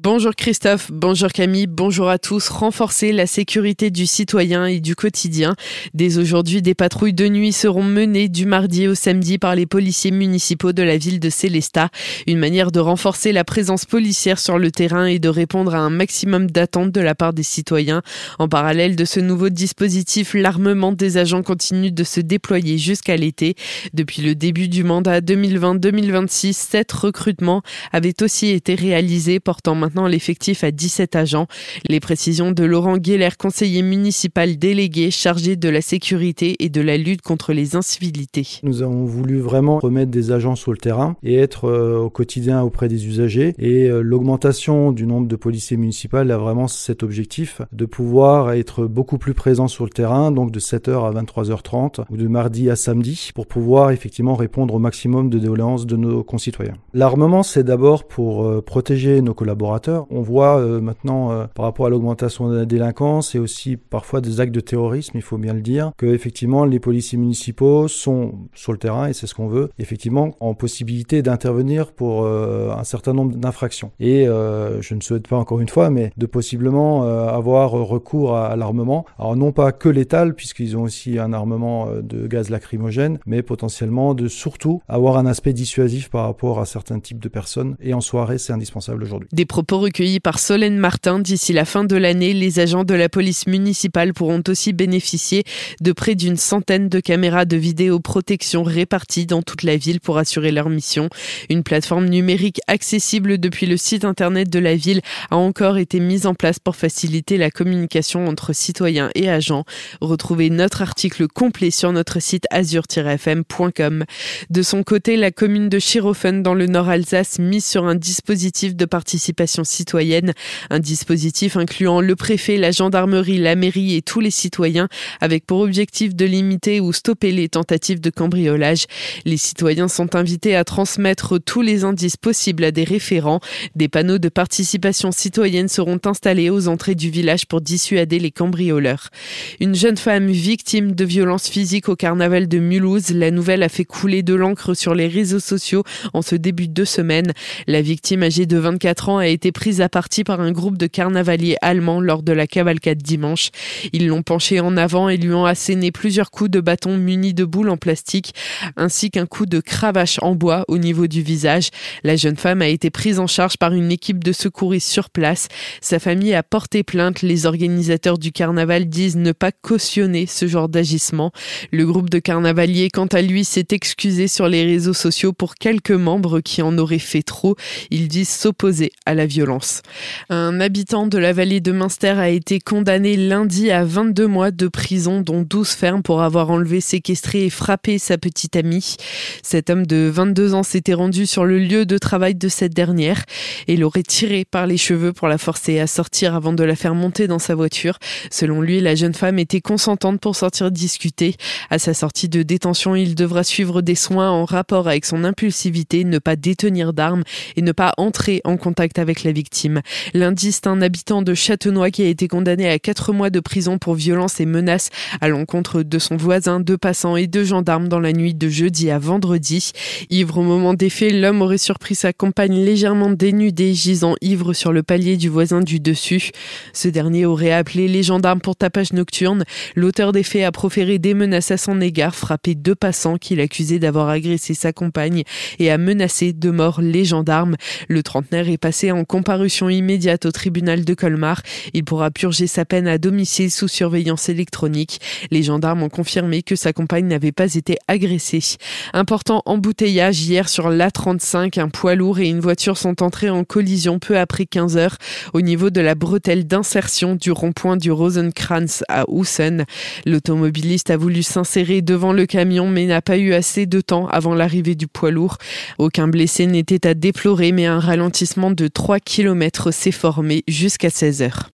Bonjour Christophe, bonjour Camille, bonjour à tous. Renforcer la sécurité du citoyen et du quotidien. Dès aujourd'hui, des patrouilles de nuit seront menées du mardi au samedi par les policiers municipaux de la ville de Célestat. Une manière de renforcer la présence policière sur le terrain et de répondre à un maximum d'attentes de la part des citoyens. En parallèle de ce nouveau dispositif, l'armement des agents continue de se déployer jusqu'à l'été. Depuis le début du mandat 2020-2026, sept recrutements avaient aussi été réalisés portant maintenant l'effectif à 17 agents. Les précisions de Laurent Guéler, conseiller municipal délégué chargé de la sécurité et de la lutte contre les incivilités. Nous avons voulu vraiment remettre des agents sur le terrain et être euh, au quotidien auprès des usagers. Et euh, l'augmentation du nombre de policiers municipaux a vraiment cet objectif de pouvoir être beaucoup plus présent sur le terrain, donc de 7h à 23h30 ou de mardi à samedi, pour pouvoir effectivement répondre au maximum de doléances de nos concitoyens. L'armement, c'est d'abord pour euh, protéger nos collaborateurs on voit euh, maintenant, euh, par rapport à l'augmentation de la délinquance et aussi parfois des actes de terrorisme, il faut bien le dire, que effectivement les policiers municipaux sont sur le terrain et c'est ce qu'on veut, effectivement en possibilité d'intervenir pour euh, un certain nombre d'infractions. Et je ne souhaite pas encore une fois, mais de possiblement avoir recours à, l'armement. Alors non pas que létal, puisqu'ils ont aussi un armement de gaz lacrymogène, mais potentiellement de surtout avoir un aspect dissuasif par rapport à certains types de personnes. Et en soirée, c'est indispensable aujourd'hui recueillis par Solène Martin. D'ici la fin de l'année, les agents de la police municipale pourront aussi bénéficier de près d'une centaine de caméras de vidéoprotection réparties dans toute la ville pour assurer leur mission. Une plateforme numérique accessible depuis le site internet de la ville a encore été mise en place pour faciliter la communication entre citoyens et agents. Retrouvez notre article complet sur notre site azur-fm.com. De son côté, la commune de Chirofen dans le Nord Alsace mise sur un dispositif de participation citoyenne, un dispositif incluant le préfet, la gendarmerie, la mairie et tous les citoyens, avec pour objectif de limiter ou stopper les tentatives de cambriolage. Les citoyens sont invités à transmettre tous les indices possibles à des référents. Des panneaux de participation citoyenne seront installés aux entrées du village pour dissuader les cambrioleurs. Une jeune femme victime de violences physiques au carnaval de Mulhouse, la nouvelle a fait couler de l'encre sur les réseaux sociaux en ce début de semaine. La victime âgée de 24 ans a été prise à partie par un groupe de carnavaliers allemands lors de la cavalcade dimanche. Ils l'ont penché en avant et lui ont asséné plusieurs coups de bâton munis de boules en plastique, ainsi qu'un coup de cravache en bois au niveau du visage. La jeune femme a été prise en charge par une équipe de secouristes sur place. Sa famille a porté plainte. Les organisateurs du carnaval disent ne pas cautionner ce genre d'agissement. Le groupe de carnavaliers, quant à lui, s'est excusé sur les réseaux sociaux pour quelques membres qui en auraient fait trop. Ils disent s'opposer à la violence. Un habitant de la vallée de Münster a été condamné lundi à 22 mois de prison, dont 12 fermes pour avoir enlevé, séquestré et frappé sa petite amie. Cet homme de 22 ans s'était rendu sur le lieu de travail de cette dernière et l'aurait tiré par les cheveux pour la forcer à sortir avant de la faire monter dans sa voiture. Selon lui, la jeune femme était consentante pour sortir discuter. À sa sortie de détention, il devra suivre des soins en rapport avec son impulsivité, ne pas détenir d'armes et ne pas entrer en contact avec la victime. Lundi, c'est un habitant de Châtenois qui a été condamné à quatre mois de prison pour violence et menaces à l'encontre de son voisin, deux passants et deux gendarmes dans la nuit de jeudi à vendredi. Ivre au moment des faits, l'homme aurait surpris sa compagne légèrement dénudée, gisant ivre sur le palier du voisin du dessus. Ce dernier aurait appelé les gendarmes pour tapage nocturne. L'auteur des faits a proféré des menaces à son égard, frappé deux passants qu'il accusait d'avoir agressé sa compagne et a menacé de mort les gendarmes. Le trentenaire est passé en comparution immédiate au tribunal de Colmar. Il pourra purger sa peine à domicile sous surveillance électronique. Les gendarmes ont confirmé que sa compagne n'avait pas été agressée. Important embouteillage hier sur l'A35. Un poids lourd et une voiture sont entrés en collision peu après 15 heures au niveau de la bretelle d'insertion du rond-point du Rosenkranz à Houssen. L'automobiliste a voulu s'insérer devant le camion mais n'a pas eu assez de temps avant l'arrivée du poids lourd. Aucun blessé n'était à déplorer mais un ralentissement de 3 km s'est formé jusqu'à 16 heures.